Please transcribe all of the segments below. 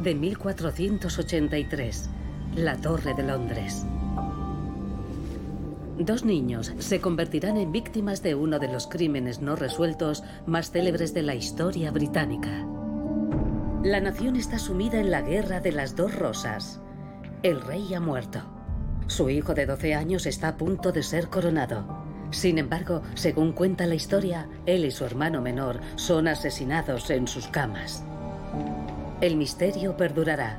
de 1483, la Torre de Londres. Dos niños se convertirán en víctimas de uno de los crímenes no resueltos más célebres de la historia británica. La nación está sumida en la Guerra de las Dos Rosas. El rey ha muerto. Su hijo de 12 años está a punto de ser coronado. Sin embargo, según cuenta la historia, él y su hermano menor son asesinados en sus camas. El misterio perdurará.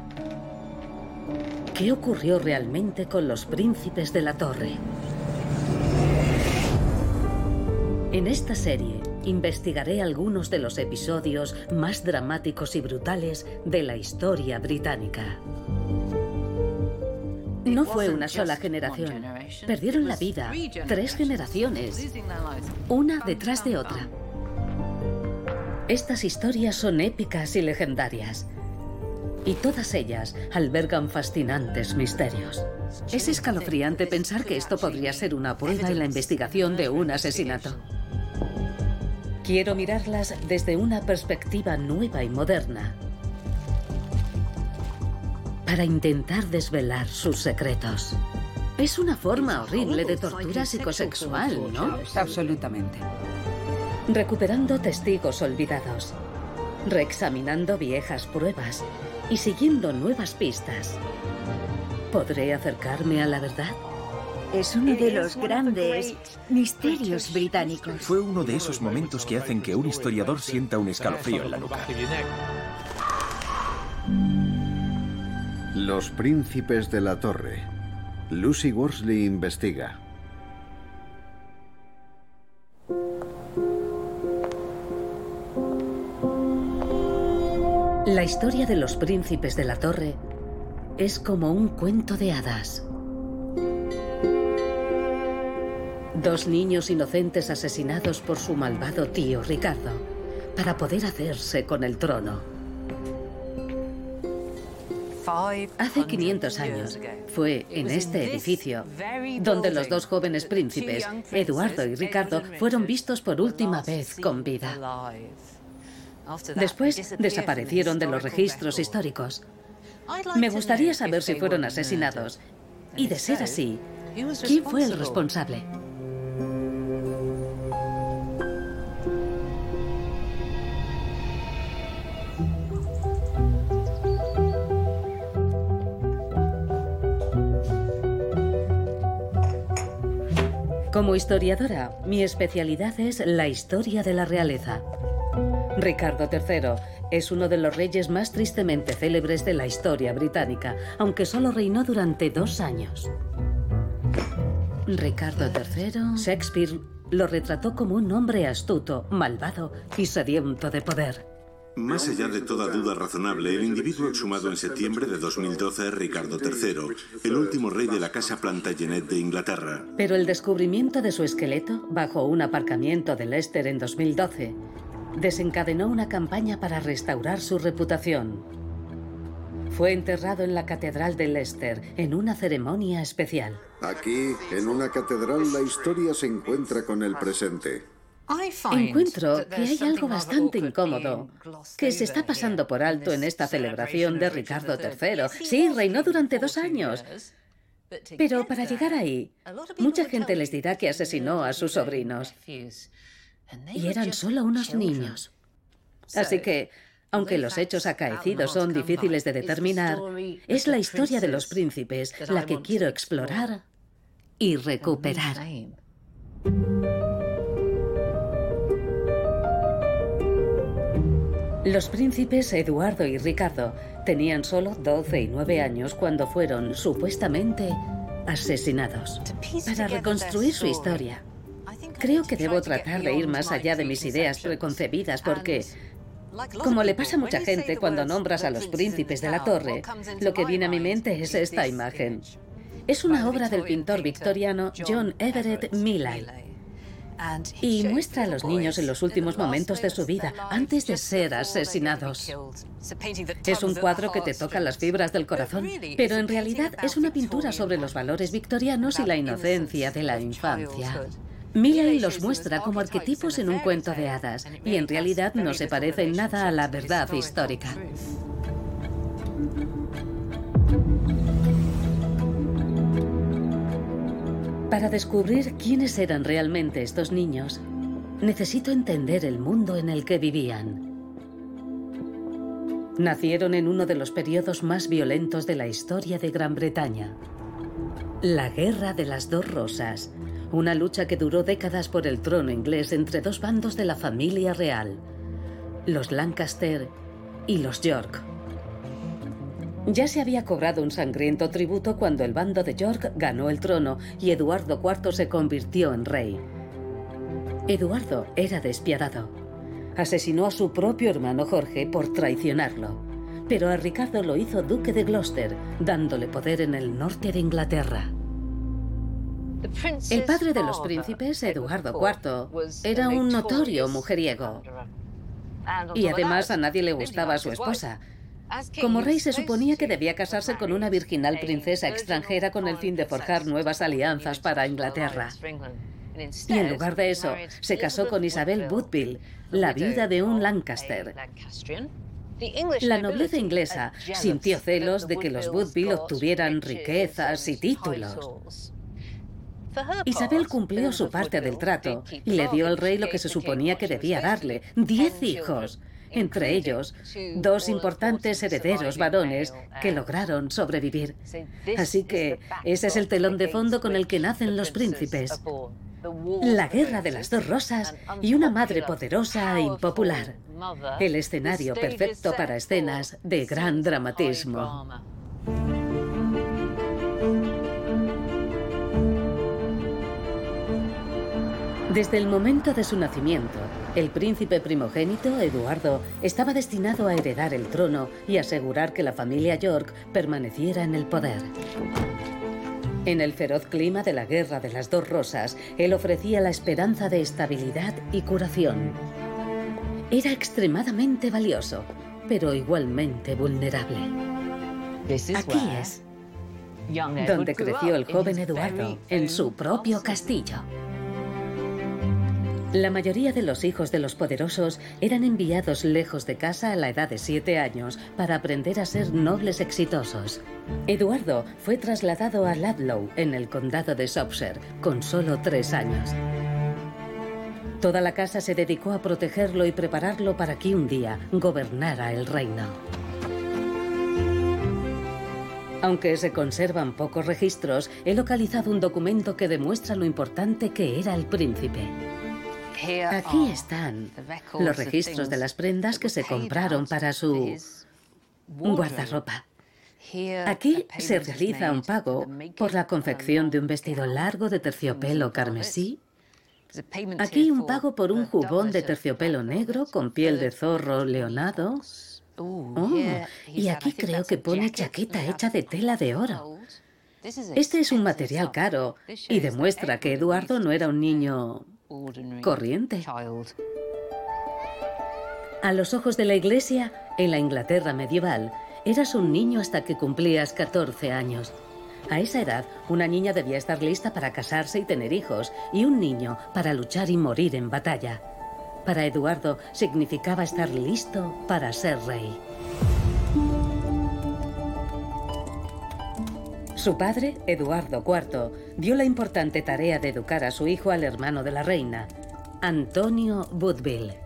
¿Qué ocurrió realmente con los príncipes de la torre? En esta serie investigaré algunos de los episodios más dramáticos y brutales de la historia británica. No fue una sola generación. Perdieron la vida tres generaciones, una detrás de otra. Estas historias son épicas y legendarias. Y todas ellas albergan fascinantes misterios. Es escalofriante pensar que esto podría ser una prueba en la investigación de un asesinato. Quiero mirarlas desde una perspectiva nueva y moderna para intentar desvelar sus secretos. Es una forma horrible de tortura psicosexual, ¿no? Absolutamente. Recuperando testigos olvidados, reexaminando viejas pruebas y siguiendo nuevas pistas. ¿Podré acercarme a la verdad? Es uno de los grandes misterios británicos. Fue uno de esos momentos que hacen que un historiador sienta un escalofrío en la nuca. Los príncipes de la torre. Lucy Worsley investiga. La historia de los príncipes de la torre es como un cuento de hadas. Dos niños inocentes asesinados por su malvado tío Ricardo para poder hacerse con el trono. Hace 500 años fue en este edificio donde los dos jóvenes príncipes, Eduardo y Ricardo, fueron vistos por última vez con vida. Después desaparecieron de los registros históricos. Me gustaría saber si fueron asesinados. Y de ser así, ¿quién fue el responsable? Como historiadora, mi especialidad es la historia de la realeza. Ricardo III es uno de los reyes más tristemente célebres de la historia británica, aunque solo reinó durante dos años. Ricardo III, Shakespeare lo retrató como un hombre astuto, malvado y sediento de poder. Más allá de toda duda razonable, el individuo exhumado en septiembre de 2012 es Ricardo III, el último rey de la Casa Plantagenet de Inglaterra. Pero el descubrimiento de su esqueleto bajo un aparcamiento de Leicester en 2012 desencadenó una campaña para restaurar su reputación. Fue enterrado en la Catedral de Leicester en una ceremonia especial. Aquí, en una catedral, la historia se encuentra con el presente. Encuentro que hay algo bastante incómodo que se está pasando por alto en esta celebración de Ricardo III. Sí, reinó durante dos años. Pero para llegar ahí, mucha gente les dirá que asesinó a sus sobrinos. Y eran solo unos niños. Así que, aunque los hechos acaecidos son difíciles de determinar, es la historia de los príncipes la que quiero explorar y recuperar. Los príncipes Eduardo y Ricardo tenían solo 12 y 9 años cuando fueron supuestamente asesinados. Para reconstruir su historia, creo que debo tratar de ir más allá de mis ideas preconcebidas porque, como le pasa a mucha gente cuando nombras a los príncipes de la torre, lo que viene a mi mente es esta imagen. Es una obra del pintor victoriano John Everett Millay y muestra a los niños en los últimos momentos de su vida, antes de ser asesinados. Es un cuadro que te toca las fibras del corazón, pero en realidad es una pintura sobre los valores victorianos y la inocencia de la infancia. Milley los muestra como arquetipos en un cuento de hadas y en realidad no se parece en nada a la verdad histórica. Para descubrir quiénes eran realmente estos niños, necesito entender el mundo en el que vivían. Nacieron en uno de los periodos más violentos de la historia de Gran Bretaña, la Guerra de las Dos Rosas, una lucha que duró décadas por el trono inglés entre dos bandos de la familia real, los Lancaster y los York. Ya se había cobrado un sangriento tributo cuando el bando de York ganó el trono y Eduardo IV se convirtió en rey. Eduardo era despiadado. Asesinó a su propio hermano Jorge por traicionarlo. Pero a Ricardo lo hizo duque de Gloucester, dándole poder en el norte de Inglaterra. El padre de los príncipes, Eduardo IV, era un notorio mujeriego. Y además a nadie le gustaba su esposa. Como rey se suponía que debía casarse con una virginal princesa extranjera con el fin de forjar nuevas alianzas para Inglaterra. Y en lugar de eso, se casó con Isabel Woodville, la viuda de un Lancaster. La nobleza inglesa sintió celos de que los Woodville obtuvieran riquezas y títulos. Isabel cumplió su parte del trato y le dio al rey lo que se suponía que debía darle, diez hijos, entre ellos dos importantes herederos varones que lograron sobrevivir. Así que ese es el telón de fondo con el que nacen los príncipes. La guerra de las dos rosas y una madre poderosa e impopular. El escenario perfecto para escenas de gran dramatismo. Desde el momento de su nacimiento, el príncipe primogénito, Eduardo, estaba destinado a heredar el trono y asegurar que la familia York permaneciera en el poder. En el feroz clima de la Guerra de las Dos Rosas, él ofrecía la esperanza de estabilidad y curación. Era extremadamente valioso, pero igualmente vulnerable. Aquí es donde creció el joven Eduardo, en su propio castillo. La mayoría de los hijos de los poderosos eran enviados lejos de casa a la edad de siete años para aprender a ser nobles exitosos. Eduardo fue trasladado a Ludlow, en el condado de Shropshire, con solo tres años. Toda la casa se dedicó a protegerlo y prepararlo para que un día gobernara el reino. Aunque se conservan pocos registros, he localizado un documento que demuestra lo importante que era el príncipe. Aquí están los registros de las prendas que se compraron para su guardarropa. Aquí se realiza un pago por la confección de un vestido largo de terciopelo carmesí. Aquí un pago por un jubón de terciopelo negro con piel de zorro leonado. Oh, y aquí creo que pone chaqueta hecha de tela de oro. Este es un material caro y demuestra que Eduardo no era un niño corriente. A los ojos de la Iglesia, en la Inglaterra medieval, eras un niño hasta que cumplías 14 años. A esa edad, una niña debía estar lista para casarse y tener hijos, y un niño para luchar y morir en batalla. Para Eduardo significaba estar listo para ser rey. Su padre, Eduardo IV, dio la importante tarea de educar a su hijo al hermano de la reina, Antonio Woodville.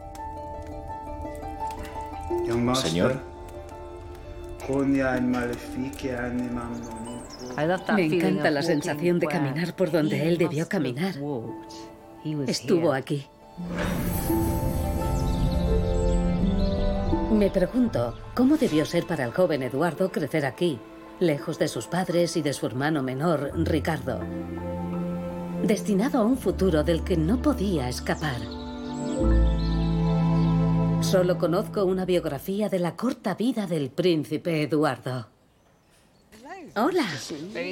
Señor. Me encanta la sensación de caminar por donde él debió caminar. Estuvo aquí. Me pregunto, ¿cómo debió ser para el joven Eduardo crecer aquí, lejos de sus padres y de su hermano menor, Ricardo, destinado a un futuro del que no podía escapar. Solo conozco una biografía de la corta vida del príncipe Eduardo. Hola.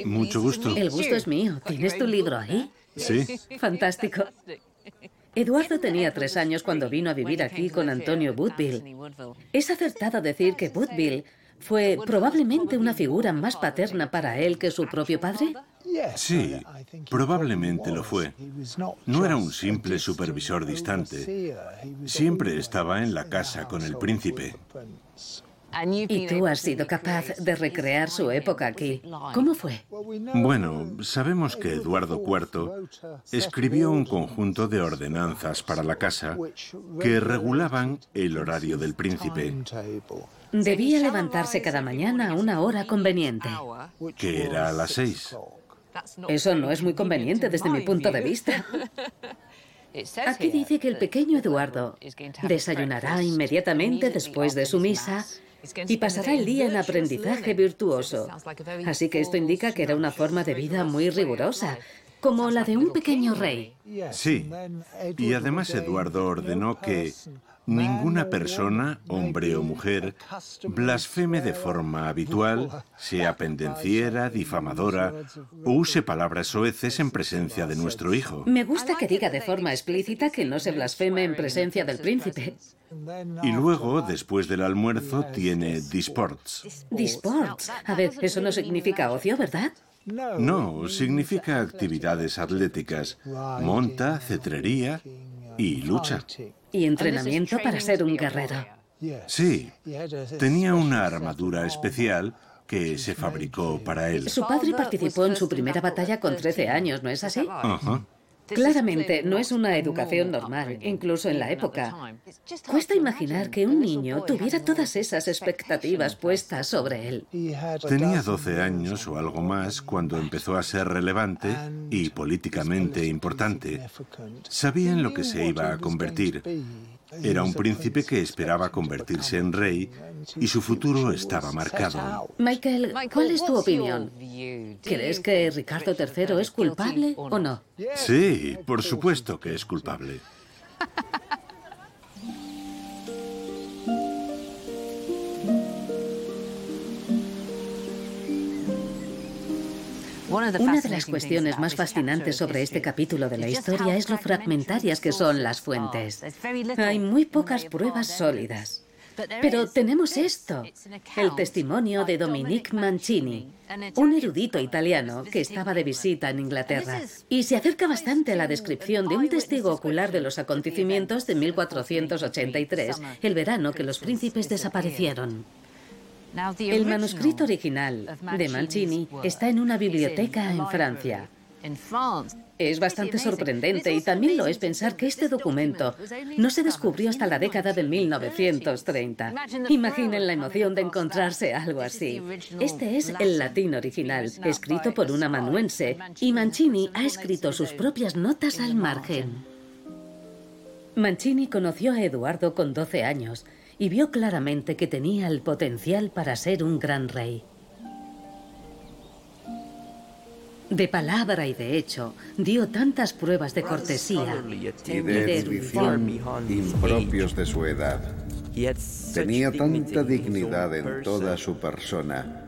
Mucho gusto. El gusto es mío. ¿Tienes tu libro ahí? Sí. Fantástico. Eduardo tenía tres años cuando vino a vivir aquí con Antonio Woodville. Es acertado decir que Woodville ¿Fue probablemente una figura más paterna para él que su propio padre? Sí, probablemente lo fue. No era un simple supervisor distante. Siempre estaba en la casa con el príncipe. Y tú has sido capaz de recrear su época aquí. ¿Cómo fue? Bueno, sabemos que Eduardo IV escribió un conjunto de ordenanzas para la casa que regulaban el horario del príncipe. Debía levantarse cada mañana a una hora conveniente. Que era a las seis. Eso no es muy conveniente desde mi punto de vista. Aquí dice que el pequeño Eduardo desayunará inmediatamente después de su misa y pasará el día en aprendizaje virtuoso. Así que esto indica que era una forma de vida muy rigurosa, como la de un pequeño rey. Sí, y además Eduardo ordenó que ninguna persona, hombre o mujer, blasfeme de forma habitual, sea pendenciera, difamadora o use palabras soeces en presencia de nuestro hijo. Me gusta que diga de forma explícita que no se blasfeme en presencia del príncipe. Y luego, después del almuerzo, tiene disports. Disports. A ver, eso no significa ocio, ¿verdad? No, significa actividades atléticas. Monta, cetrería y lucha. Y entrenamiento para ser un guerrero. Sí, tenía una armadura especial que se fabricó para él. Su padre participó en su primera batalla con 13 años, ¿no es así? Ajá. Claramente no es una educación normal, incluso en la época. Cuesta imaginar que un niño tuviera todas esas expectativas puestas sobre él. Tenía 12 años o algo más cuando empezó a ser relevante y políticamente importante. Sabía en lo que se iba a convertir era un príncipe que esperaba convertirse en rey y su futuro estaba marcado. Michael, ¿cuál es tu opinión? ¿Crees que Ricardo III es culpable o no? Sí, por supuesto que es culpable. Una de las cuestiones más fascinantes sobre este capítulo de la historia es lo fragmentarias que son las fuentes. Hay muy pocas pruebas sólidas. Pero tenemos esto, el testimonio de Dominique Mancini, un erudito italiano que estaba de visita en Inglaterra, y se acerca bastante a la descripción de un testigo ocular de los acontecimientos de 1483, el verano que los príncipes desaparecieron. El manuscrito original de Mancini está en una biblioteca en Francia. Es bastante sorprendente y también lo es pensar que este documento no se descubrió hasta la década de 1930. Imaginen la emoción de encontrarse algo así. Este es el latín original, escrito por un amanuense, y Mancini ha escrito sus propias notas al margen. Mancini conoció a Eduardo con 12 años y vio claramente que tenía el potencial para ser un gran rey. De palabra y de hecho, dio tantas pruebas de cortesía y de erudición impropios de su edad. Tenía tanta dignidad en toda su persona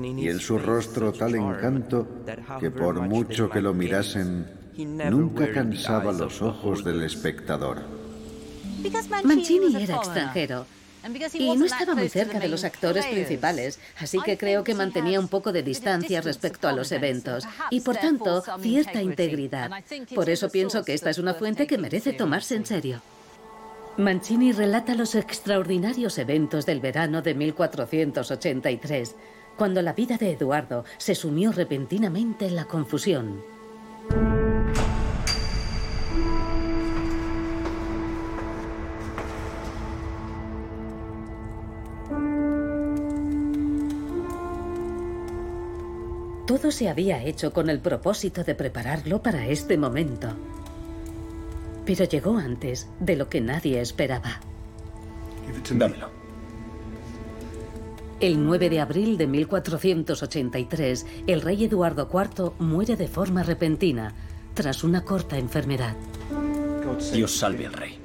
y en su rostro tal encanto que por mucho que lo mirasen, nunca cansaba los ojos del espectador. Mancini era extranjero y no estaba muy cerca de los actores principales, así que creo que mantenía un poco de distancia respecto a los eventos y, por tanto, cierta integridad. Por eso pienso que esta es una fuente que merece tomarse en serio. Mancini relata los extraordinarios eventos del verano de 1483, cuando la vida de Eduardo se sumió repentinamente en la confusión. Todo se había hecho con el propósito de prepararlo para este momento. Pero llegó antes de lo que nadie esperaba. Dámelo. El 9 de abril de 1483, el rey Eduardo IV muere de forma repentina, tras una corta enfermedad. Dios salve al rey.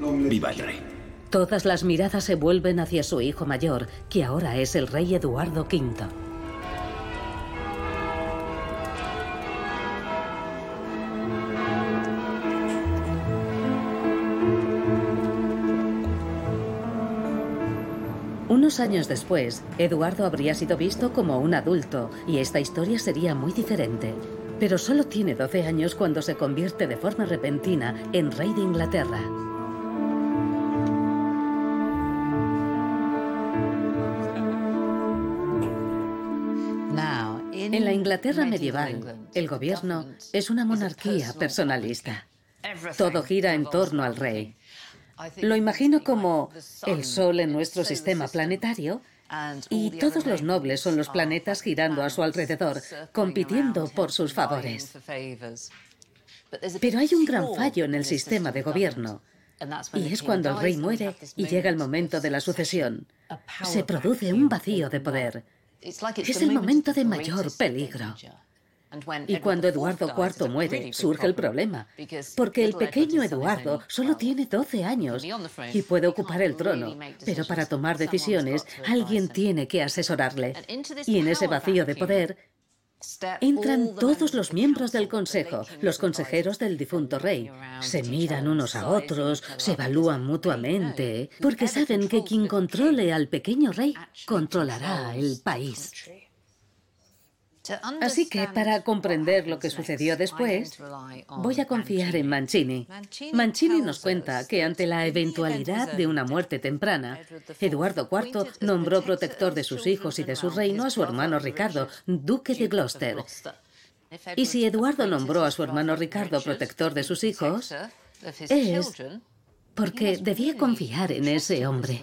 Viva el rey. Todas las miradas se vuelven hacia su hijo mayor, que ahora es el rey Eduardo V. Unos años después, Eduardo habría sido visto como un adulto y esta historia sería muy diferente. Pero solo tiene 12 años cuando se convierte de forma repentina en rey de Inglaterra. En la Inglaterra medieval, el gobierno es una monarquía personalista. Todo gira en torno al rey. Lo imagino como el Sol en nuestro sistema planetario y todos los nobles son los planetas girando a su alrededor, compitiendo por sus favores. Pero hay un gran fallo en el sistema de gobierno. Y es cuando el rey muere y llega el momento de la sucesión. Se produce un vacío de poder. Es el momento de mayor peligro. Y cuando Eduardo IV muere, surge el problema, porque el pequeño Eduardo solo tiene 12 años y puede ocupar el trono, pero para tomar decisiones alguien tiene que asesorarle. Y en ese vacío de poder entran todos los miembros del consejo, los consejeros del difunto rey. Se miran unos a otros, se evalúan mutuamente, porque saben que quien controle al pequeño rey controlará el país. Así que para comprender lo que sucedió después, voy a confiar en Mancini. Mancini nos cuenta que ante la eventualidad de una muerte temprana, Eduardo IV nombró protector de sus hijos y de su reino a su hermano Ricardo, duque de Gloucester. Y si Eduardo nombró a su hermano Ricardo protector de sus hijos, es porque debía confiar en ese hombre.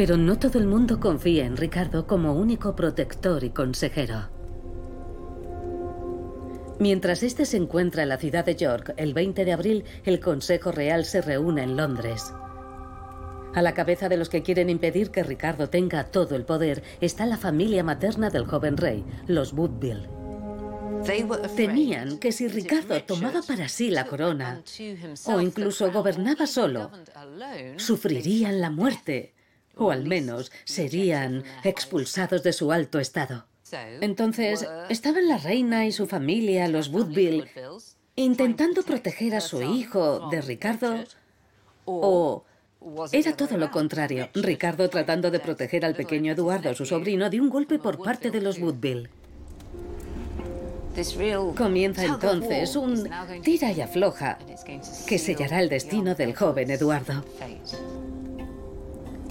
Pero no todo el mundo confía en Ricardo como único protector y consejero. Mientras este se encuentra en la ciudad de York, el 20 de abril, el Consejo Real se reúne en Londres. A la cabeza de los que quieren impedir que Ricardo tenga todo el poder está la familia materna del joven rey, los Woodville. Temían que si Ricardo tomaba para sí la corona o incluso gobernaba solo, sufrirían la muerte o al menos serían expulsados de su alto estado. Entonces, ¿estaban la reina y su familia, los Woodville, intentando proteger a su hijo de Ricardo? ¿O era todo lo contrario, Ricardo tratando de proteger al pequeño Eduardo, su sobrino, de un golpe por parte de los Woodville? Comienza entonces un tira y afloja que sellará el destino del joven Eduardo.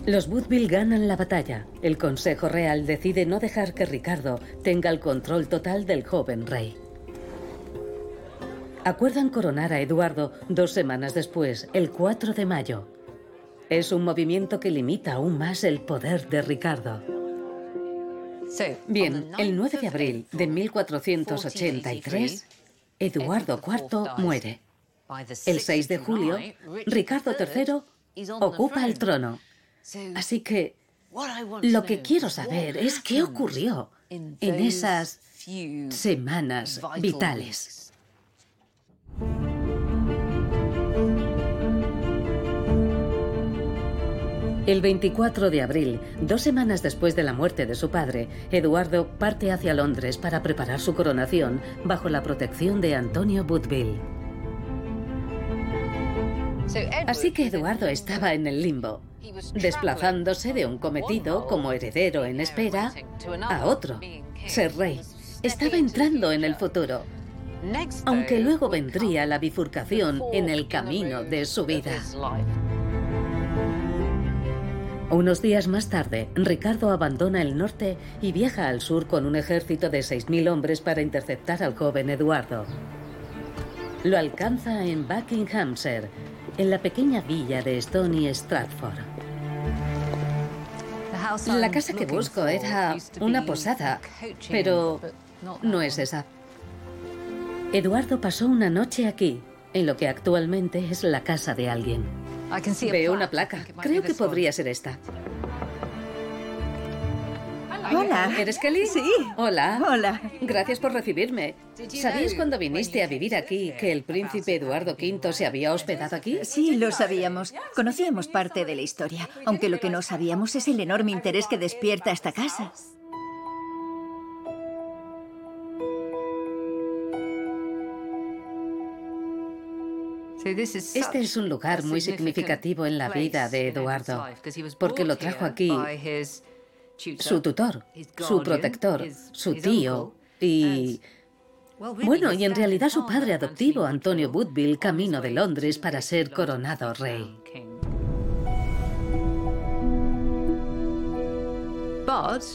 Los Woodville ganan la batalla. El Consejo Real decide no dejar que Ricardo tenga el control total del joven rey. Acuerdan coronar a Eduardo dos semanas después, el 4 de mayo. Es un movimiento que limita aún más el poder de Ricardo. Bien, el 9 de abril de 1483, Eduardo IV muere. El 6 de julio, Ricardo III ocupa el trono. Así que lo que quiero saber es qué ocurrió en esas semanas vitales. El 24 de abril, dos semanas después de la muerte de su padre, Eduardo parte hacia Londres para preparar su coronación bajo la protección de Antonio Woodville. Así que Eduardo estaba en el limbo desplazándose de un cometido como heredero en espera a otro, ser rey. Estaba entrando en el futuro, aunque luego vendría la bifurcación en el camino de su vida. Unos días más tarde, Ricardo abandona el norte y viaja al sur con un ejército de 6.000 hombres para interceptar al joven Eduardo. Lo alcanza en Buckinghamshire, en la pequeña villa de Stony Stratford. La casa que busco era una posada, pero no es esa. Eduardo pasó una noche aquí, en lo que actualmente es la casa de alguien. Veo una placa. Creo que podría ser esta. Hola. ¿Eres Kelly? Sí. Hola. Hola. Gracias por recibirme. ¿Sabías cuando viniste a vivir aquí que el príncipe Eduardo V se había hospedado aquí? Sí, lo sabíamos. Conocíamos parte de la historia, aunque lo que no sabíamos es el enorme interés que despierta esta casa. Este es un lugar muy significativo en la vida de Eduardo, porque lo trajo aquí su tutor, su protector, su tío y... Bueno, y en realidad su padre adoptivo, Antonio Woodville, camino de Londres para ser coronado rey.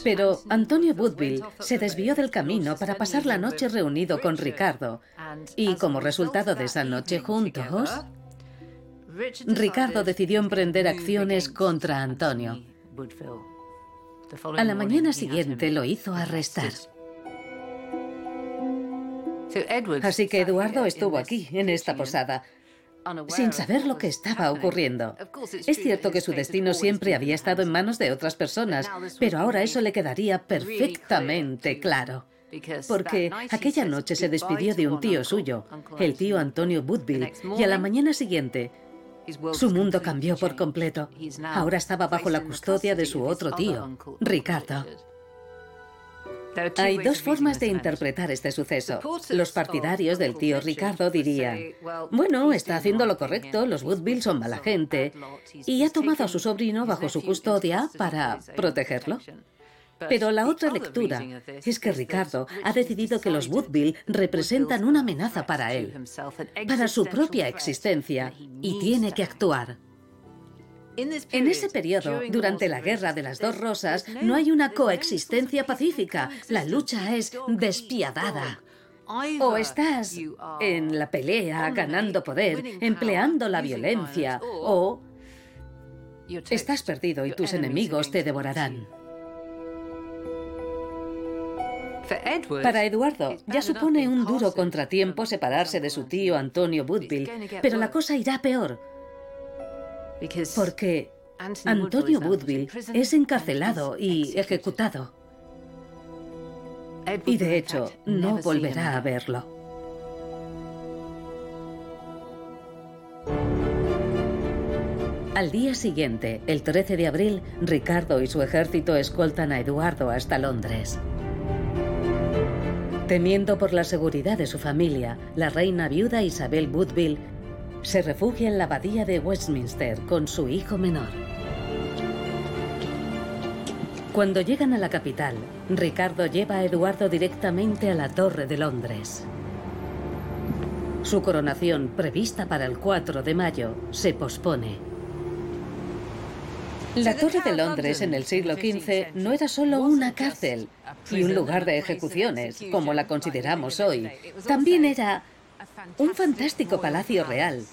Pero Antonio Woodville se desvió del camino para pasar la noche reunido con Ricardo. Y como resultado de esa noche juntos, Ricardo decidió emprender acciones contra Antonio. A la mañana siguiente lo hizo arrestar. Así que Eduardo estuvo aquí, en esta posada, sin saber lo que estaba ocurriendo. Es cierto que su destino siempre había estado en manos de otras personas, pero ahora eso le quedaría perfectamente claro. Porque aquella noche se despidió de un tío suyo, el tío Antonio Woodville, y a la mañana siguiente su mundo cambió por completo. Ahora estaba bajo la custodia de su otro tío, Ricardo. Hay dos formas de interpretar este suceso. Los partidarios del tío Ricardo dirían, bueno, está haciendo lo correcto, los Woodville son mala gente, y ha tomado a su sobrino bajo su custodia para protegerlo. Pero la otra lectura es que Ricardo ha decidido que los Woodville representan una amenaza para él, para su propia existencia, y tiene que actuar. En ese periodo, durante la Guerra de las Dos Rosas, no hay una coexistencia pacífica. La lucha es despiadada. O estás en la pelea, ganando poder, empleando la violencia, o estás perdido y tus enemigos te devorarán. Para Eduardo, ya supone un duro contratiempo separarse de su tío Antonio Woodville, pero la cosa irá peor. Porque Antonio Woodville es encarcelado y ejecutado. Y de hecho, no volverá a verlo. Al día siguiente, el 13 de abril, Ricardo y su ejército escoltan a Eduardo hasta Londres. Temiendo por la seguridad de su familia, la reina viuda Isabel Woodville se refugia en la abadía de Westminster con su hijo menor. Cuando llegan a la capital, Ricardo lleva a Eduardo directamente a la Torre de Londres. Su coronación, prevista para el 4 de mayo, se pospone. La Torre de Londres en el siglo XV no era solo una cárcel y un lugar de ejecuciones, como la consideramos hoy. También era un fantástico palacio real,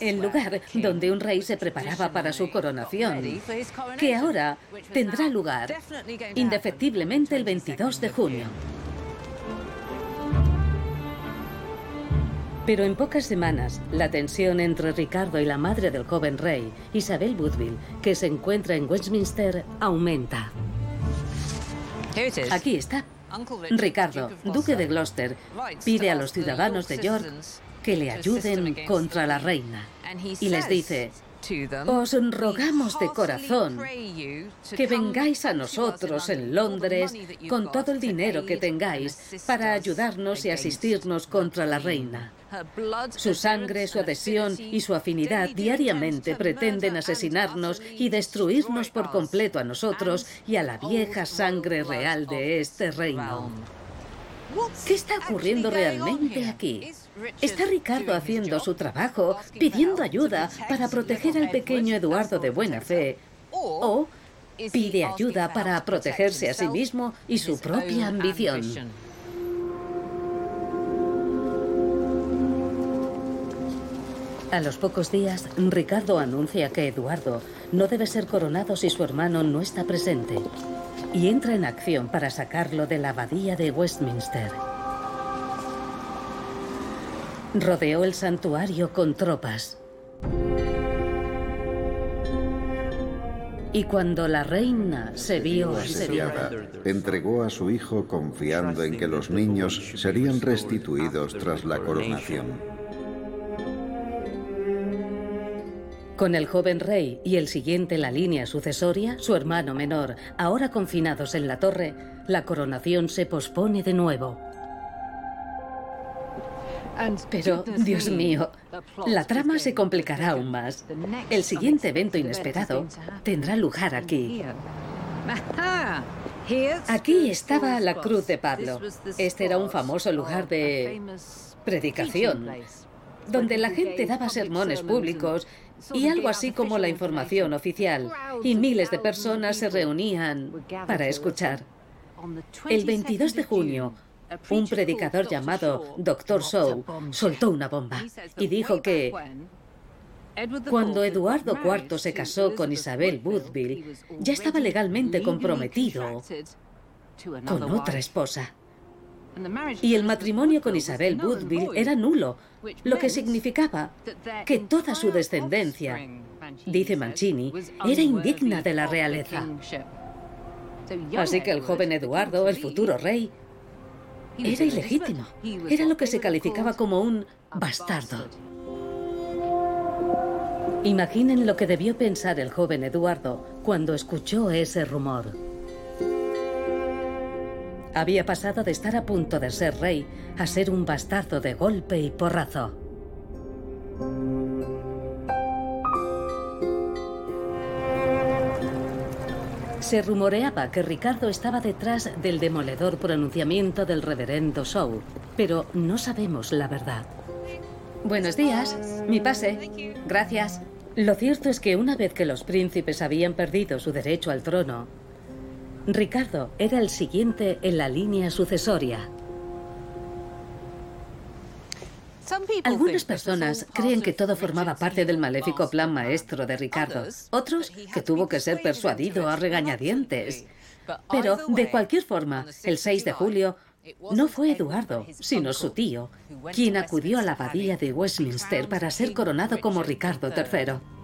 el lugar donde un rey se preparaba para su coronación, que ahora tendrá lugar indefectiblemente el 22 de junio. Pero en pocas semanas, la tensión entre Ricardo y la madre del joven rey, Isabel Woodville, que se encuentra en Westminster, aumenta. Aquí está. Ricardo, duque de Gloucester, pide a los ciudadanos de York que le ayuden contra la reina. Y les dice, os rogamos de corazón que vengáis a nosotros en Londres con todo el dinero que tengáis para ayudarnos y asistirnos contra la reina. Su sangre, su adhesión y su afinidad diariamente pretenden asesinarnos y destruirnos por completo a nosotros y a la vieja sangre real de este reino. ¿Qué está ocurriendo realmente aquí? ¿Está Ricardo haciendo su trabajo, pidiendo ayuda para proteger al pequeño Eduardo de buena fe? ¿O pide ayuda para protegerse a sí mismo y su propia ambición? A los pocos días, Ricardo anuncia que Eduardo no debe ser coronado si su hermano no está presente y entra en acción para sacarlo de la abadía de Westminster. Rodeó el santuario con tropas. Y cuando la reina se vio asediada, entregó a su hijo confiando en que los niños serían restituidos tras la coronación. Con el joven rey y el siguiente en la línea sucesoria, su hermano menor, ahora confinados en la torre, la coronación se pospone de nuevo. Pero, Dios mío, la trama se complicará aún más. El siguiente evento inesperado tendrá lugar aquí. Aquí estaba la cruz de Pablo. Este era un famoso lugar de predicación, donde la gente daba sermones públicos y algo así como la información oficial, y miles de personas se reunían para escuchar. El 22 de junio, un predicador llamado Dr. Shaw soltó una bomba y dijo que cuando Eduardo IV se casó con Isabel Woodville, ya estaba legalmente comprometido con otra esposa. Y el matrimonio con Isabel Woodville era nulo, lo que significaba que toda su descendencia, dice Mancini, era indigna de la realeza. Así que el joven Eduardo, el futuro rey, era ilegítimo. Era lo que se calificaba como un bastardo. Imaginen lo que debió pensar el joven Eduardo cuando escuchó ese rumor. Había pasado de estar a punto de ser rey a ser un bastardo de golpe y porrazo. Se rumoreaba que Ricardo estaba detrás del demoledor pronunciamiento del reverendo Shaw, pero no sabemos la verdad. Buenos días, mi pase. Gracias. Lo cierto es que una vez que los príncipes habían perdido su derecho al trono, Ricardo era el siguiente en la línea sucesoria. Algunas personas creen que todo formaba parte del maléfico plan maestro de Ricardo. Otros que tuvo que ser persuadido a regañadientes. Pero, de cualquier forma, el 6 de julio no fue Eduardo, sino su tío, quien acudió a la abadía de Westminster para ser coronado como Ricardo III.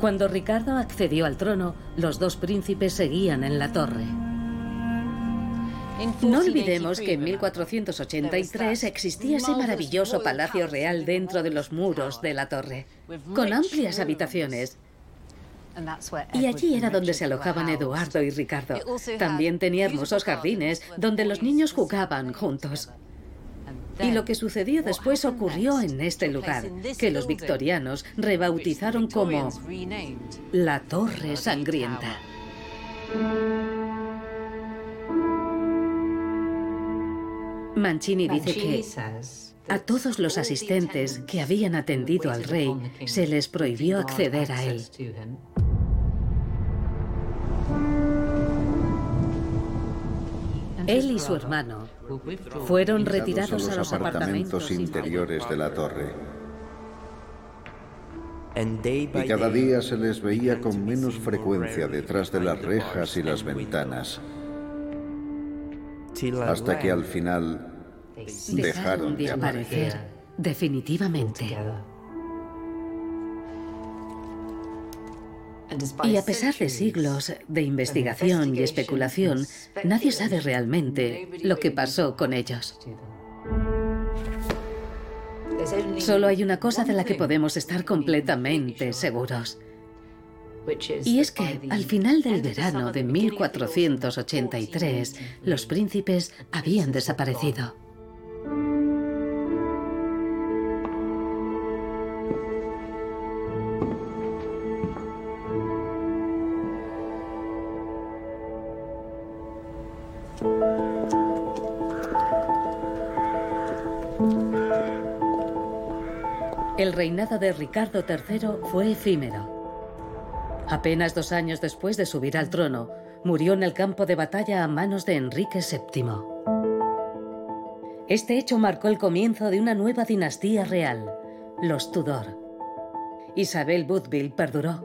Cuando Ricardo accedió al trono, los dos príncipes seguían en la torre. No olvidemos que en 1483 existía ese maravilloso palacio real dentro de los muros de la torre, con amplias habitaciones. Y allí era donde se alojaban Eduardo y Ricardo. También tenía hermosos jardines donde los niños jugaban juntos. Y lo que sucedió después ocurrió en este lugar, que los victorianos rebautizaron como la Torre Sangrienta. Mancini dice que a todos los asistentes que habían atendido al rey se les prohibió acceder a él. Él y su hermano fueron retirados a los apartamentos interiores de la torre. Y cada día se les veía con menos frecuencia detrás de las rejas y las ventanas, hasta que al final dejaron de aparecer. definitivamente. Y a pesar de siglos de investigación y especulación, nadie sabe realmente lo que pasó con ellos. Solo hay una cosa de la que podemos estar completamente seguros. Y es que al final del verano de 1483, los príncipes habían desaparecido. Reinado de Ricardo III fue efímero. Apenas dos años después de subir al trono, murió en el campo de batalla a manos de Enrique VII. Este hecho marcó el comienzo de una nueva dinastía real, los Tudor. Isabel Woodville perduró.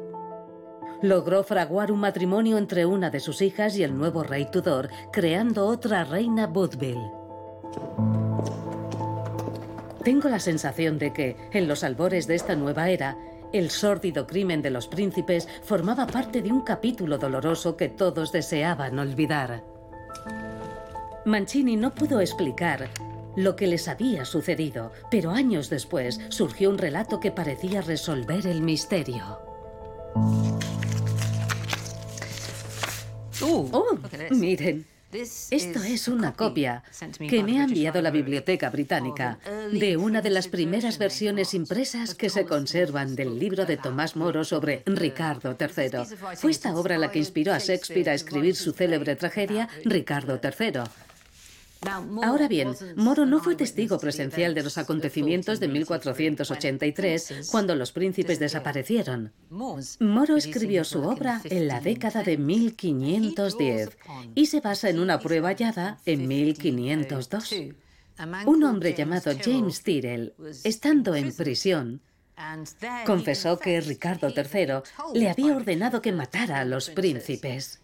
Logró fraguar un matrimonio entre una de sus hijas y el nuevo rey Tudor, creando otra reina Woodville. Tengo la sensación de que, en los albores de esta nueva era, el sórdido crimen de los príncipes formaba parte de un capítulo doloroso que todos deseaban olvidar. Mancini no pudo explicar lo que les había sucedido, pero años después surgió un relato que parecía resolver el misterio. Uh, oh, miren, esto es una copia que me ha enviado la Biblioteca Británica de una de las primeras versiones impresas que se conservan del libro de Tomás Moro sobre Ricardo III. Fue esta obra la que inspiró a Shakespeare a escribir su célebre tragedia Ricardo III. Ahora bien, Moro no fue testigo presencial de los acontecimientos de 1483, cuando los príncipes desaparecieron. Moro escribió su obra en la década de 1510 y se basa en una prueba hallada en 1502. Un hombre llamado James Tyrrell, estando en prisión, confesó que Ricardo III le había ordenado que matara a los príncipes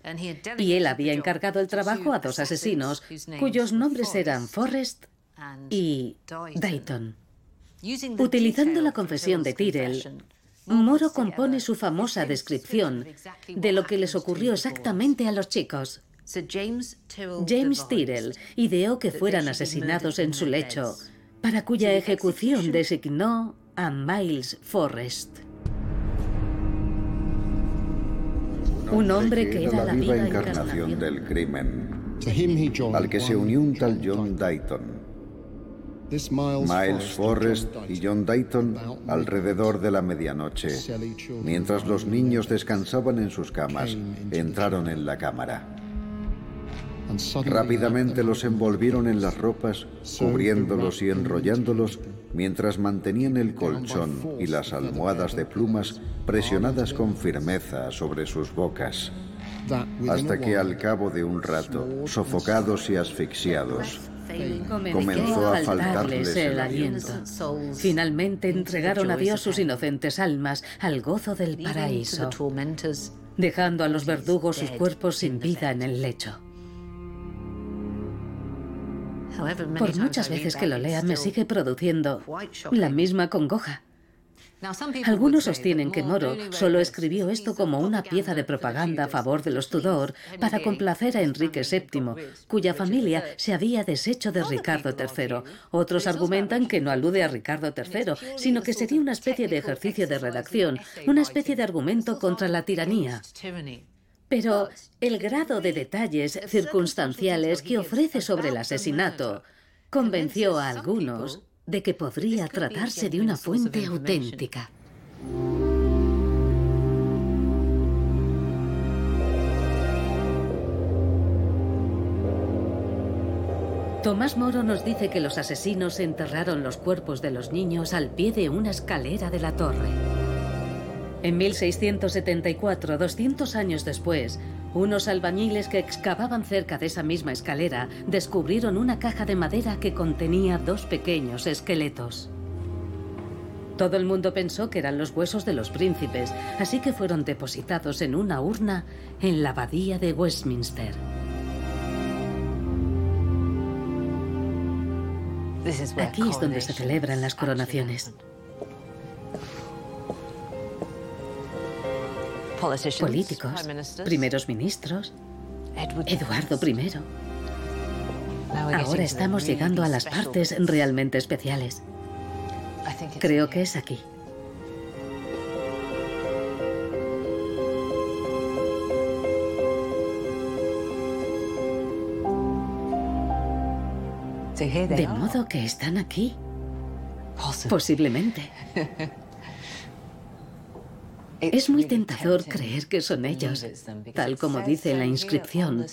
y él había encargado el trabajo a dos asesinos cuyos nombres eran Forrest y Dayton. Utilizando la confesión de Tyrrell, Moro compone su famosa descripción de lo que les ocurrió exactamente a los chicos. James Tyrrell ideó que fueran asesinados en su lecho, para cuya ejecución designó a Miles Forrest. Un hombre que era la viva encarnación del crimen, al que se unió un tal John Dayton. Miles Forrest y John Dayton alrededor de la medianoche, mientras los niños descansaban en sus camas, entraron en la cámara. Rápidamente los envolvieron en las ropas, cubriéndolos y enrollándolos mientras mantenían el colchón y las almohadas de plumas presionadas con firmeza sobre sus bocas. Hasta que al cabo de un rato, sofocados y asfixiados, comenzó a faltarles el aliento. Finalmente entregaron a Dios sus inocentes almas al gozo del paraíso, dejando a los verdugos sus cuerpos sin vida en el lecho. Por muchas veces que lo lea me sigue produciendo la misma congoja. Algunos sostienen que Moro solo escribió esto como una pieza de propaganda a favor de los Tudor para complacer a Enrique VII, cuya familia se había deshecho de Ricardo III. Otros argumentan que no alude a Ricardo III, sino que sería una especie de ejercicio de redacción, una especie de argumento contra la tiranía. Pero el grado de detalles circunstanciales que ofrece sobre el asesinato convenció a algunos de que podría tratarse de una fuente auténtica. Tomás Moro nos dice que los asesinos enterraron los cuerpos de los niños al pie de una escalera de la torre. En 1674, 200 años después, unos albañiles que excavaban cerca de esa misma escalera descubrieron una caja de madera que contenía dos pequeños esqueletos. Todo el mundo pensó que eran los huesos de los príncipes, así que fueron depositados en una urna en la abadía de Westminster. Aquí es donde se celebran las coronaciones. Políticos, primeros ministros, Eduardo I. Ahora estamos llegando a las partes realmente especiales. Creo que es aquí. De modo que están aquí. Posiblemente. Es muy tentador creer que son ellos, tal como dice la inscripción.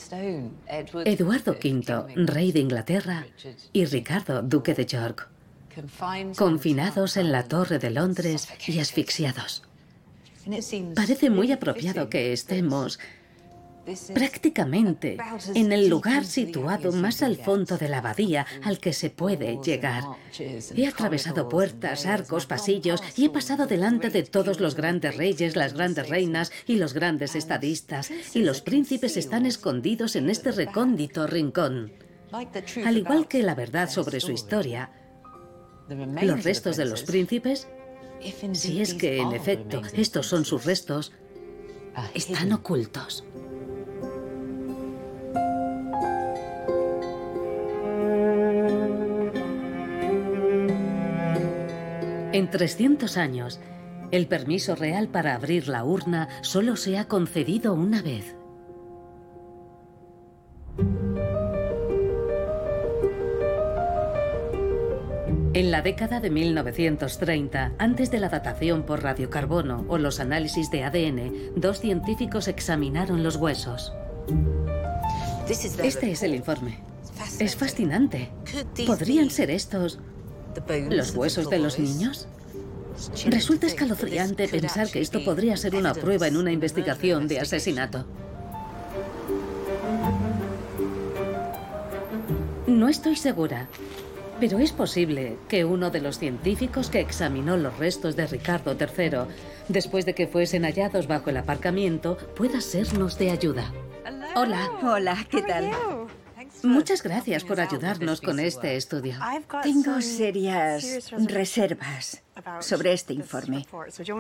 Eduardo V, rey de Inglaterra, y Ricardo, duque de York, confinados en la Torre de Londres y asfixiados. Parece muy apropiado que estemos prácticamente en el lugar situado más al fondo de la abadía al que se puede llegar. He atravesado puertas, arcos, pasillos y he pasado delante de todos los grandes reyes, las grandes reinas y los grandes estadistas, y los príncipes están escondidos en este recóndito rincón. Al igual que la verdad sobre su historia, los restos de los príncipes, si es que en efecto estos son sus restos, están ocultos. En 300 años, el permiso real para abrir la urna solo se ha concedido una vez. En la década de 1930, antes de la datación por radiocarbono o los análisis de ADN, dos científicos examinaron los huesos. Este es el informe. Es fascinante. ¿Podrían ser estos los huesos de los niños? Resulta escalofriante pensar que esto podría ser una prueba en una investigación de asesinato. No estoy segura, pero es posible que uno de los científicos que examinó los restos de Ricardo III, después de que fuesen hallados bajo el aparcamiento, pueda sernos de ayuda. Hola. Hola, ¿qué tal? Muchas gracias por ayudarnos con este estudio. Tengo serias reservas sobre este informe.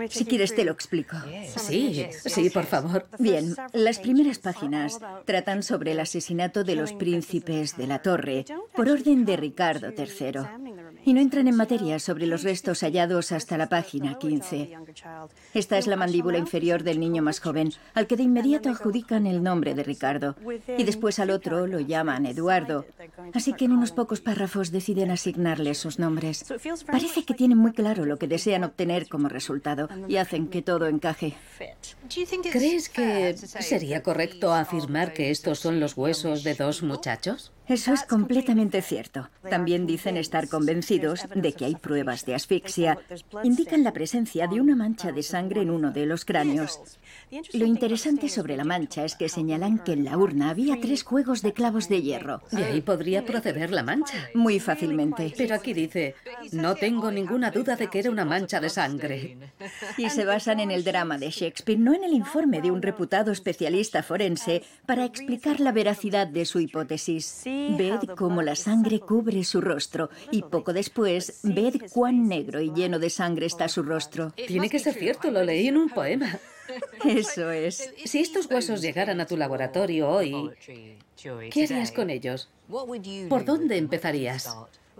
Si quieres te lo explico. Sí, sí, por favor. Bien, las primeras páginas tratan sobre el asesinato de los príncipes de la torre por orden de Ricardo III y no entran en materia sobre los restos hallados hasta la página 15. Esta es la mandíbula inferior del niño más joven, al que de inmediato adjudican el nombre de Ricardo y después al otro lo llaman Eduardo. Así que en unos pocos párrafos deciden asignarle sus nombres. Parece que tienen muy claro lo que desean obtener como resultado y hacen que todo encaje. ¿Crees que sería correcto afirmar que estos son los huesos de dos muchachos? Eso es completamente cierto. También dicen estar convencidos de que hay pruebas de asfixia. Indican la presencia de una mancha de sangre en uno de los cráneos. Lo interesante sobre la mancha es que señalan que en la urna había tres juegos de clavos de hierro. De ahí podría proceder la mancha. Muy fácilmente. Pero aquí dice, no tengo ninguna duda de que era una mancha de sangre. Y se basan en el drama de Shakespeare, no en el informe de un reputado especialista forense, para explicar la veracidad de su hipótesis. Ved cómo la sangre cubre su rostro y poco después, ved cuán negro y lleno de sangre está su rostro. Tiene que ser cierto, lo leí en un poema. Eso es. Si estos huesos llegaran a tu laboratorio hoy, ¿qué harías con ellos? ¿Por dónde empezarías?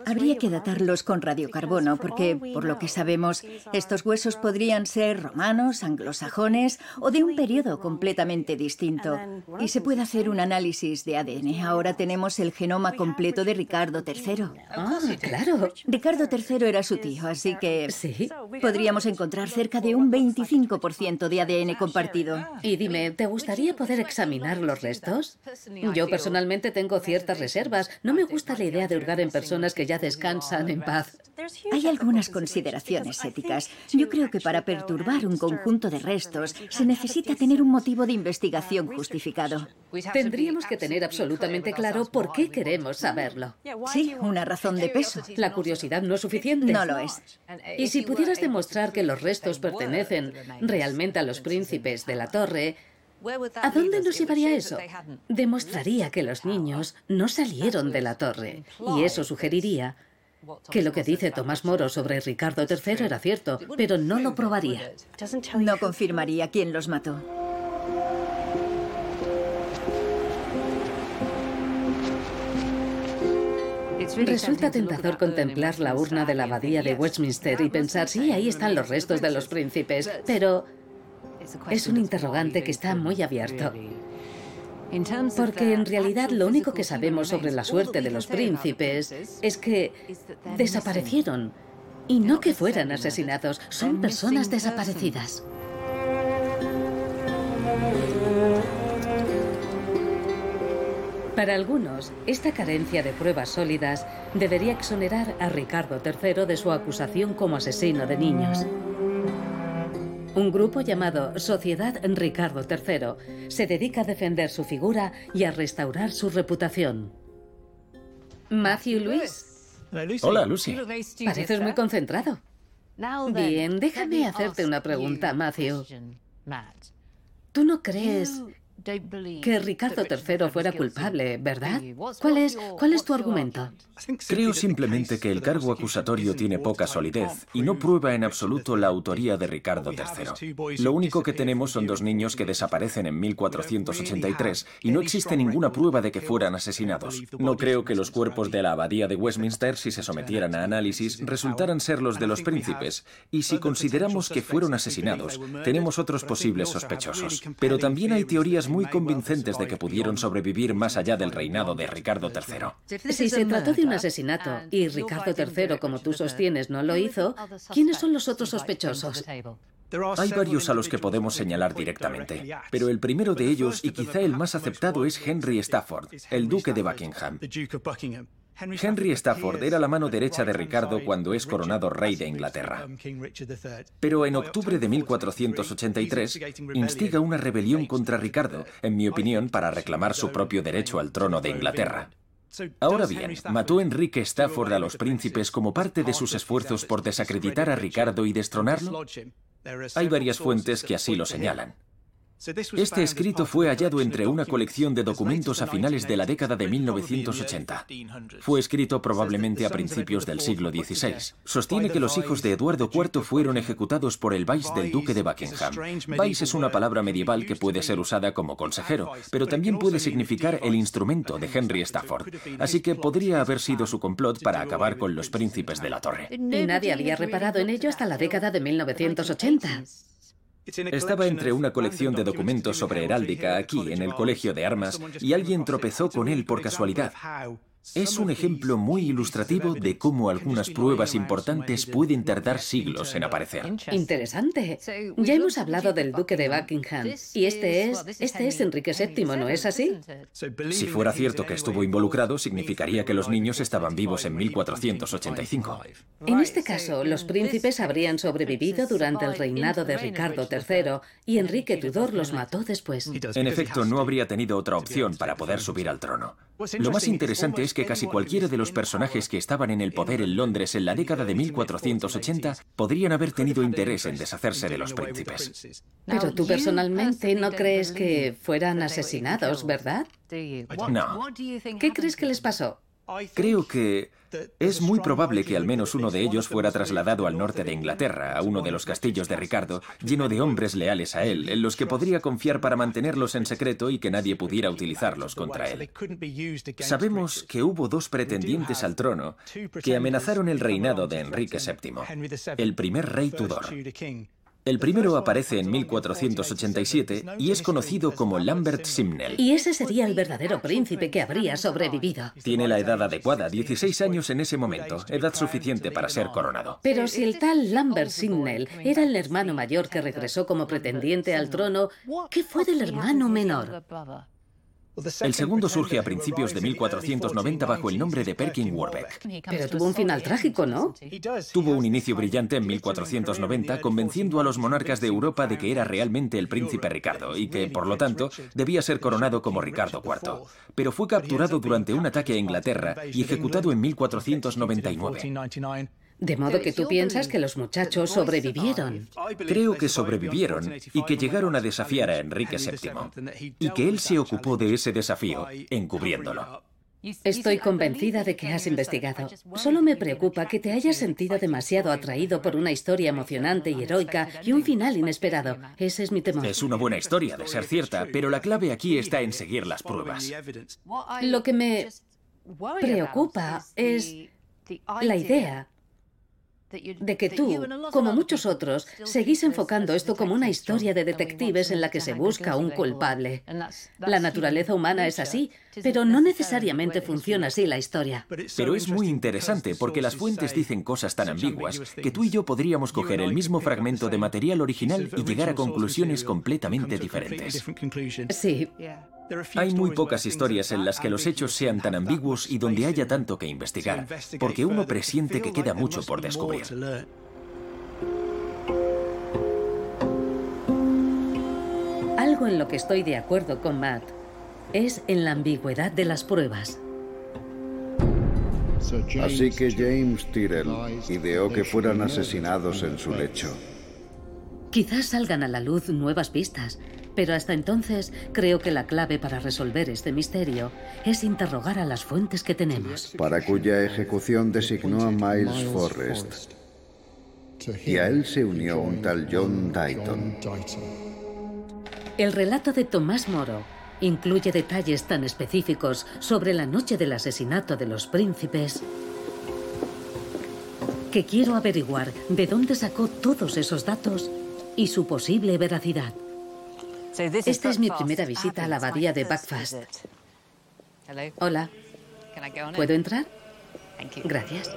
Habría que datarlos con radiocarbono porque, por lo que sabemos, estos huesos podrían ser romanos, anglosajones o de un periodo completamente distinto. Y se puede hacer un análisis de ADN. Ahora tenemos el genoma completo de Ricardo III. Ah, claro. Ricardo III era su tío, así que Sí. podríamos encontrar cerca de un 25% de ADN compartido. Y dime, ¿te gustaría poder examinar los restos? Yo personalmente tengo ciertas reservas. No me gusta la idea de hurgar en personas que ya descansan en paz. Hay algunas consideraciones éticas. Yo creo que para perturbar un conjunto de restos se necesita tener un motivo de investigación justificado. Tendríamos que tener absolutamente claro por qué queremos saberlo. Sí, una razón de peso. La curiosidad no es suficiente. No lo es. Y si pudieras demostrar que los restos pertenecen realmente a los príncipes de la torre, ¿a dónde nos llevaría eso? Demostraría que los niños no salieron de la torre. Y eso sugeriría que lo que dice Tomás Moro sobre Ricardo III era cierto, pero no lo probaría. No confirmaría quién los mató. Resulta tentador contemplar la urna de la abadía de Westminster y pensar, sí, ahí están los restos de los príncipes, pero es un interrogante que está muy abierto. Porque en realidad lo único que sabemos sobre la suerte de los príncipes es que desaparecieron. Y no que fueran asesinados, son personas desaparecidas. Para algunos, esta carencia de pruebas sólidas debería exonerar a Ricardo III de su acusación como asesino de niños. Un grupo llamado Sociedad Ricardo III se dedica a defender su figura y a restaurar su reputación. Matthew Luis, Hola, Lucy. pareces muy concentrado. Bien, déjame hacerte una pregunta, Matthew. ¿Tú no crees que Ricardo III fuera culpable, ¿verdad? ¿Cuál es, cuál es tu argumento? Creo simplemente que el cargo acusatorio tiene poca solidez y no prueba en absoluto la autoría de Ricardo III. Lo único que tenemos son dos niños que desaparecen en 1483 y no existe ninguna prueba de que fueran asesinados. No creo que los cuerpos de la abadía de Westminster, si se sometieran a análisis, resultaran ser los de los príncipes. Y si consideramos que fueron asesinados, tenemos otros posibles sospechosos. Pero también hay teorías muy convincentes de que pudieron sobrevivir más allá del reinado de Ricardo III. Si se trató de un asesinato y Ricardo III, como tú sostienes, no lo hizo, ¿quiénes son los otros sospechosos? Hay varios a los que podemos señalar directamente, pero el primero de ellos y quizá el más aceptado es Henry Stafford, el duque de Buckingham. Henry Stafford era la mano derecha de Ricardo cuando es coronado rey de Inglaterra. Pero en octubre de 1483 instiga una rebelión contra Ricardo, en mi opinión, para reclamar su propio derecho al trono de Inglaterra. Ahora bien, ¿mató Enrique Stafford a los príncipes como parte de sus esfuerzos por desacreditar a Ricardo y destronarlo? Hay varias fuentes que así lo señalan. Este escrito fue hallado entre una colección de documentos a finales de la década de 1980. Fue escrito probablemente a principios del siglo XVI. Sostiene que los hijos de Eduardo IV fueron ejecutados por el vice del duque de Buckingham. Vice es una palabra medieval que puede ser usada como consejero, pero también puede significar el instrumento de Henry Stafford. Así que podría haber sido su complot para acabar con los príncipes de la torre. Y nadie había reparado en ello hasta la década de 1980. Estaba entre una colección de documentos sobre heráldica aquí, en el Colegio de Armas, y alguien tropezó con él por casualidad. Es un ejemplo muy ilustrativo de cómo algunas pruebas importantes pueden tardar siglos en aparecer. Interesante. Ya hemos hablado del duque de Buckingham y este es este es Enrique VII, ¿no es así? Si fuera cierto que estuvo involucrado, significaría que los niños estaban vivos en 1485. En este caso, los príncipes habrían sobrevivido durante el reinado de Ricardo III y Enrique Tudor los mató después. En efecto, no habría tenido otra opción para poder subir al trono. Lo más interesante es que casi cualquiera de los personajes que estaban en el poder en Londres en la década de 1480 podrían haber tenido interés en deshacerse de los príncipes. Pero tú personalmente no crees que fueran asesinados, ¿verdad? No. ¿Qué crees que les pasó? Creo que es muy probable que al menos uno de ellos fuera trasladado al norte de Inglaterra, a uno de los castillos de Ricardo, lleno de hombres leales a él, en los que podría confiar para mantenerlos en secreto y que nadie pudiera utilizarlos contra él. Sabemos que hubo dos pretendientes al trono que amenazaron el reinado de Enrique VII, el primer rey Tudor. El primero aparece en 1487 y es conocido como Lambert Simnel. Y ese sería el verdadero príncipe que habría sobrevivido. Tiene la edad adecuada, 16 años en ese momento, edad suficiente para ser coronado. Pero si el tal Lambert Simnel era el hermano mayor que regresó como pretendiente al trono, ¿qué fue del hermano menor? El segundo surge a principios de 1490 bajo el nombre de Perkin Warbeck. Pero tuvo un final trágico, ¿no? Tuvo un inicio brillante en 1490, convenciendo a los monarcas de Europa de que era realmente el príncipe Ricardo y que, por lo tanto, debía ser coronado como Ricardo IV. Pero fue capturado durante un ataque a Inglaterra y ejecutado en 1499. De modo que tú piensas que los muchachos sobrevivieron. Creo que sobrevivieron y que llegaron a desafiar a Enrique VII y que él se ocupó de ese desafío encubriéndolo. Estoy convencida de que has investigado. Solo me preocupa que te hayas sentido demasiado atraído por una historia emocionante y heroica y un final inesperado. Ese es mi temor. Es una buena historia, de ser cierta, pero la clave aquí está en seguir las pruebas. Lo que me preocupa es la idea de que tú, como muchos otros, seguís enfocando esto como una historia de detectives en la que se busca un culpable. La naturaleza humana es así, pero no necesariamente funciona así la historia. Pero es muy interesante porque las fuentes dicen cosas tan ambiguas que tú y yo podríamos coger el mismo fragmento de material original y llegar a conclusiones completamente diferentes. Sí. Hay muy pocas historias en las que los hechos sean tan ambiguos y donde haya tanto que investigar, porque uno presiente que queda mucho por descubrir. Algo en lo que estoy de acuerdo con Matt es en la ambigüedad de las pruebas. Así que James Tyrrell ideó que fueran asesinados en su lecho. Quizás salgan a la luz nuevas pistas, pero hasta entonces creo que la clave para resolver este misterio es interrogar a las fuentes que tenemos. Para cuya ejecución designó a Miles Forrest. Y a él se unió un tal John Dayton. El relato de Tomás Moro incluye detalles tan específicos sobre la noche del asesinato de los príncipes que quiero averiguar de dónde sacó todos esos datos y su posible veracidad. Esta es mi primera visita a la abadía de Backfast. Hola. ¿Puedo entrar? Gracias.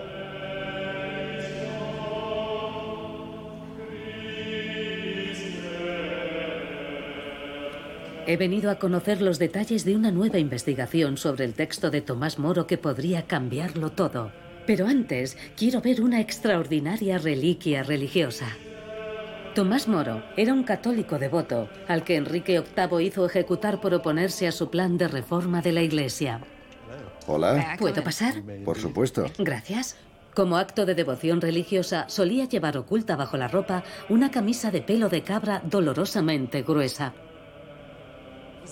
He venido a conocer los detalles de una nueva investigación sobre el texto de Tomás Moro que podría cambiarlo todo. Pero antes, quiero ver una extraordinaria reliquia religiosa. Tomás Moro era un católico devoto al que Enrique VIII hizo ejecutar por oponerse a su plan de reforma de la Iglesia. Hola. ¿Puedo pasar? Por supuesto. Gracias. Como acto de devoción religiosa, solía llevar oculta bajo la ropa una camisa de pelo de cabra dolorosamente gruesa.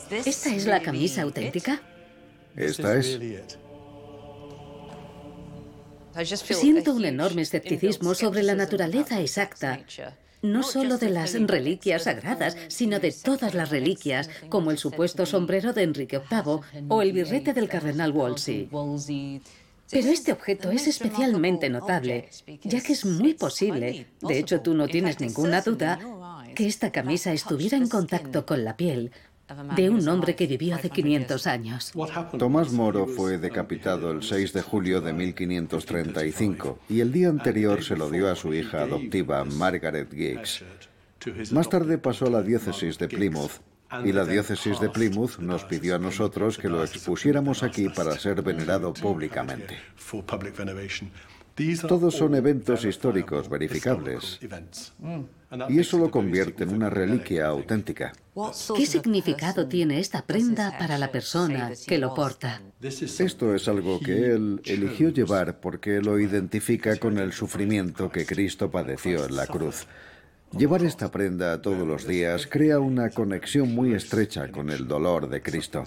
¿Esta es la camisa auténtica? Esta es. Siento un enorme escepticismo sobre la naturaleza exacta no solo de las reliquias sagradas, sino de todas las reliquias, como el supuesto sombrero de Enrique VIII o el birrete del cardenal Wolsey. Pero este objeto es especialmente notable, ya que es muy posible, de hecho tú no tienes ninguna duda, que esta camisa estuviera en contacto con la piel de un hombre que vivió hace 500 años. Tomás Moro fue decapitado el 6 de julio de 1535 y el día anterior se lo dio a su hija adoptiva, Margaret Giggs. Más tarde pasó a la diócesis de Plymouth y la diócesis de Plymouth nos pidió a nosotros que lo expusiéramos aquí para ser venerado públicamente. Todos son eventos históricos verificables. Y eso lo convierte en una reliquia auténtica. ¿Qué significado tiene esta prenda para la persona que lo porta? Esto es algo que él eligió llevar porque lo identifica con el sufrimiento que Cristo padeció en la cruz. Llevar esta prenda todos los días crea una conexión muy estrecha con el dolor de Cristo.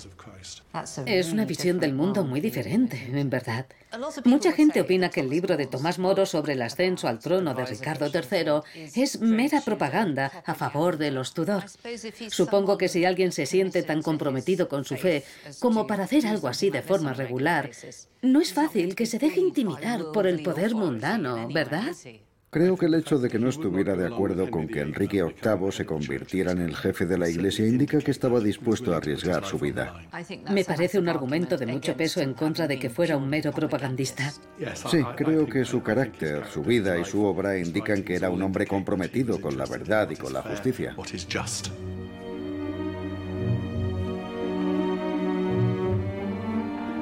Es una visión del mundo muy diferente, en verdad. Mucha gente opina que el libro de Tomás Moro sobre el ascenso al trono de Ricardo III es mera propaganda a favor de los Tudor. Supongo que si alguien se siente tan comprometido con su fe como para hacer algo así de forma regular, no es fácil que se deje intimidar por el poder mundano, ¿verdad? Creo que el hecho de que no estuviera de acuerdo con que Enrique VIII se convirtiera en el jefe de la Iglesia indica que estaba dispuesto a arriesgar su vida. Me parece un argumento de mucho peso en contra de que fuera un mero propagandista. Sí, creo que su carácter, su vida y su obra indican que era un hombre comprometido con la verdad y con la justicia.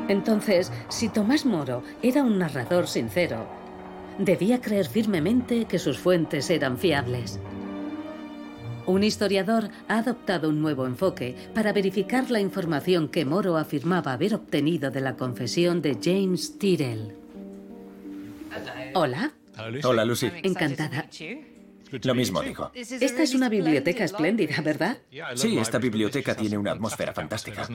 Entonces, si Tomás Moro era un narrador sincero, debía creer firmemente que sus fuentes eran fiables. Un historiador ha adoptado un nuevo enfoque para verificar la información que Moro afirmaba haber obtenido de la confesión de James Tyrrell. Hola. Hola, Lucy. Encantada. Lo mismo digo. Esta es una biblioteca espléndida, ¿verdad? Sí, esta biblioteca tiene una atmósfera fantástica.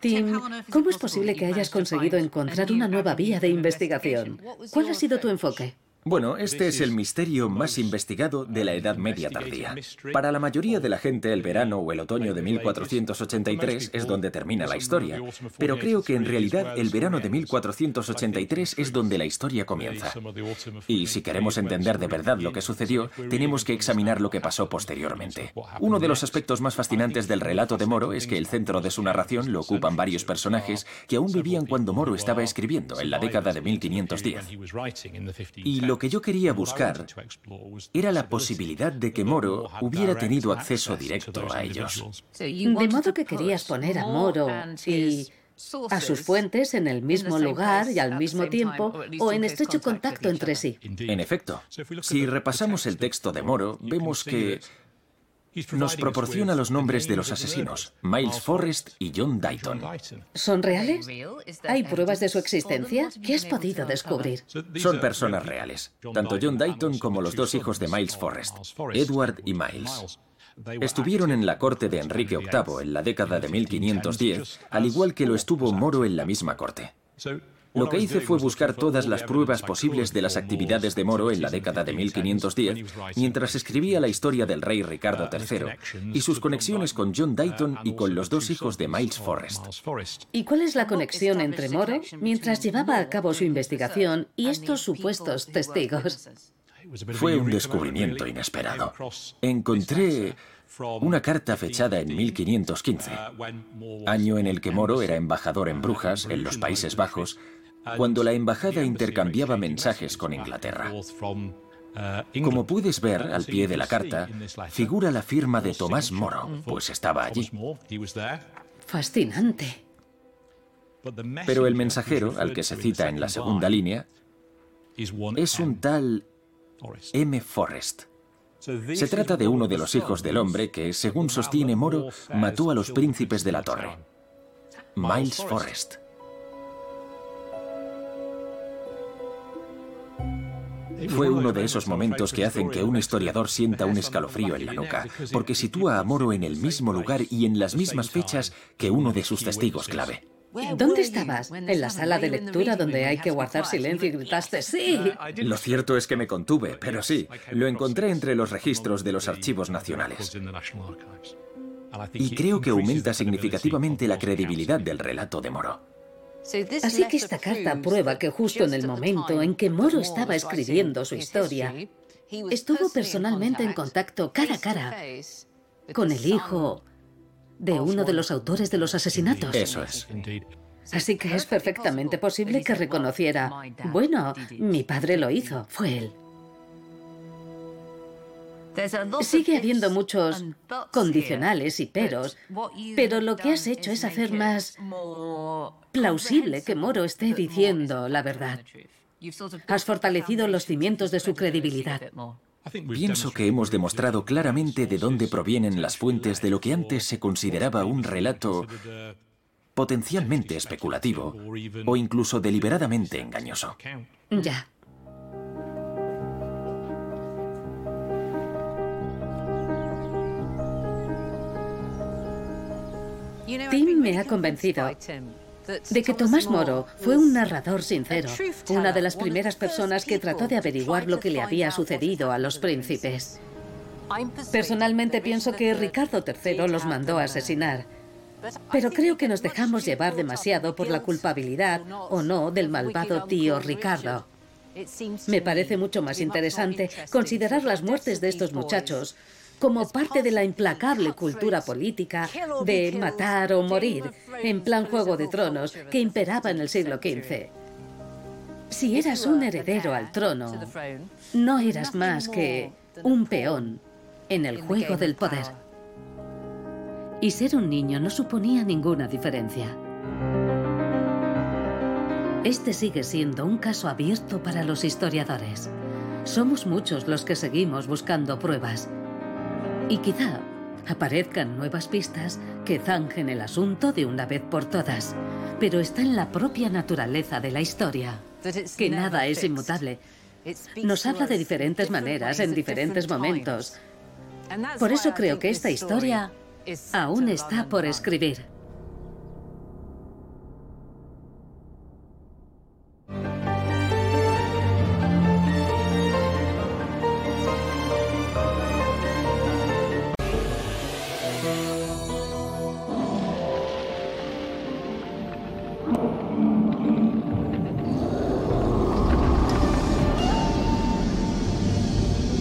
Tim, ¿cómo es posible que hayas conseguido encontrar una nueva vía de investigación? ¿Cuál ha sido tu enfoque? Bueno, este es el misterio más investigado de la Edad Media tardía. Para la mayoría de la gente, el verano o el otoño de 1483 es donde termina la historia, pero creo que en realidad el verano de 1483 es donde la historia comienza. Y si queremos entender de verdad lo que sucedió, tenemos que examinar lo que pasó posteriormente. Uno de los aspectos más fascinantes del relato de Moro es que el centro de su narración lo ocupan varios personajes que aún vivían cuando Moro estaba escribiendo, en la década de 1510. Y lo que yo quería buscar era la posibilidad de que Moro hubiera tenido acceso directo a ellos. De modo que querías poner a Moro y a sus fuentes en el mismo lugar y al mismo tiempo o en estrecho contacto entre sí. En efecto, si repasamos el texto de Moro, vemos que nos proporciona los nombres de los asesinos, Miles Forrest y John Dayton. ¿Son reales? ¿Hay pruebas de su existencia? ¿Qué has podido descubrir? Son personas reales, tanto John Dayton como los dos hijos de Miles Forrest, Edward y Miles. Estuvieron en la corte de Enrique VIII en la década de 1510, al igual que lo estuvo Moro en la misma corte. Lo que hice fue buscar todas las pruebas posibles de las actividades de Moro en la década de 1510, mientras escribía la historia del rey Ricardo III y sus conexiones con John Dayton y con los dos hijos de Miles Forrest. ¿Y cuál es la conexión entre Moro mientras llevaba a cabo su investigación y estos supuestos testigos? Fue un descubrimiento inesperado. Encontré una carta fechada en 1515, año en el que Moro era embajador en Brujas, en los Países Bajos, cuando la embajada intercambiaba mensajes con Inglaterra. Como puedes ver al pie de la carta, figura la firma de Tomás Moro, pues estaba allí. Fascinante. Pero el mensajero, al que se cita en la segunda línea, es un tal M. Forrest. Se trata de uno de los hijos del hombre que, según sostiene Moro, mató a los príncipes de la torre. Miles Forrest. Fue uno de esos momentos que hacen que un historiador sienta un escalofrío en la nuca, porque sitúa a Moro en el mismo lugar y en las mismas fechas que uno de sus testigos clave. ¿Dónde estabas? En la sala de lectura donde hay que guardar silencio y gritaste ¡Sí! Lo cierto es que me contuve, pero sí, lo encontré entre los registros de los archivos nacionales. Y creo que aumenta significativamente la credibilidad del relato de Moro. Así que esta carta prueba que justo en el momento en que Moro estaba escribiendo su historia, estuvo personalmente en contacto cara a cara con el hijo de uno de los autores de los asesinatos. Eso es. Así que es perfectamente posible que reconociera, bueno, mi padre lo hizo, fue él. Sigue habiendo muchos condicionales y peros, pero lo que has hecho es hacer más plausible que Moro esté diciendo la verdad. Has fortalecido los cimientos de su credibilidad. Pienso que hemos demostrado claramente de dónde provienen las fuentes de lo que antes se consideraba un relato potencialmente especulativo o incluso deliberadamente engañoso. Ya. Tim me ha convencido de que Tomás Moro fue un narrador sincero, una de las primeras personas que trató de averiguar lo que le había sucedido a los príncipes. Personalmente pienso que Ricardo III los mandó a asesinar, pero creo que nos dejamos llevar demasiado por la culpabilidad o no del malvado tío Ricardo. Me parece mucho más interesante considerar las muertes de estos muchachos como parte de la implacable cultura política de matar o morir, en plan Juego de Tronos, que imperaba en el siglo XV. Si eras un heredero al trono, no eras más que un peón en el juego del poder. Y ser un niño no suponía ninguna diferencia. Este sigue siendo un caso abierto para los historiadores. Somos muchos los que seguimos buscando pruebas y quizá aparezcan nuevas pistas que zanjen el asunto de una vez por todas. Pero está en la propia naturaleza de la historia, que nada es inmutable. Nos habla de diferentes maneras en diferentes momentos. Por eso creo que esta historia aún está por escribir.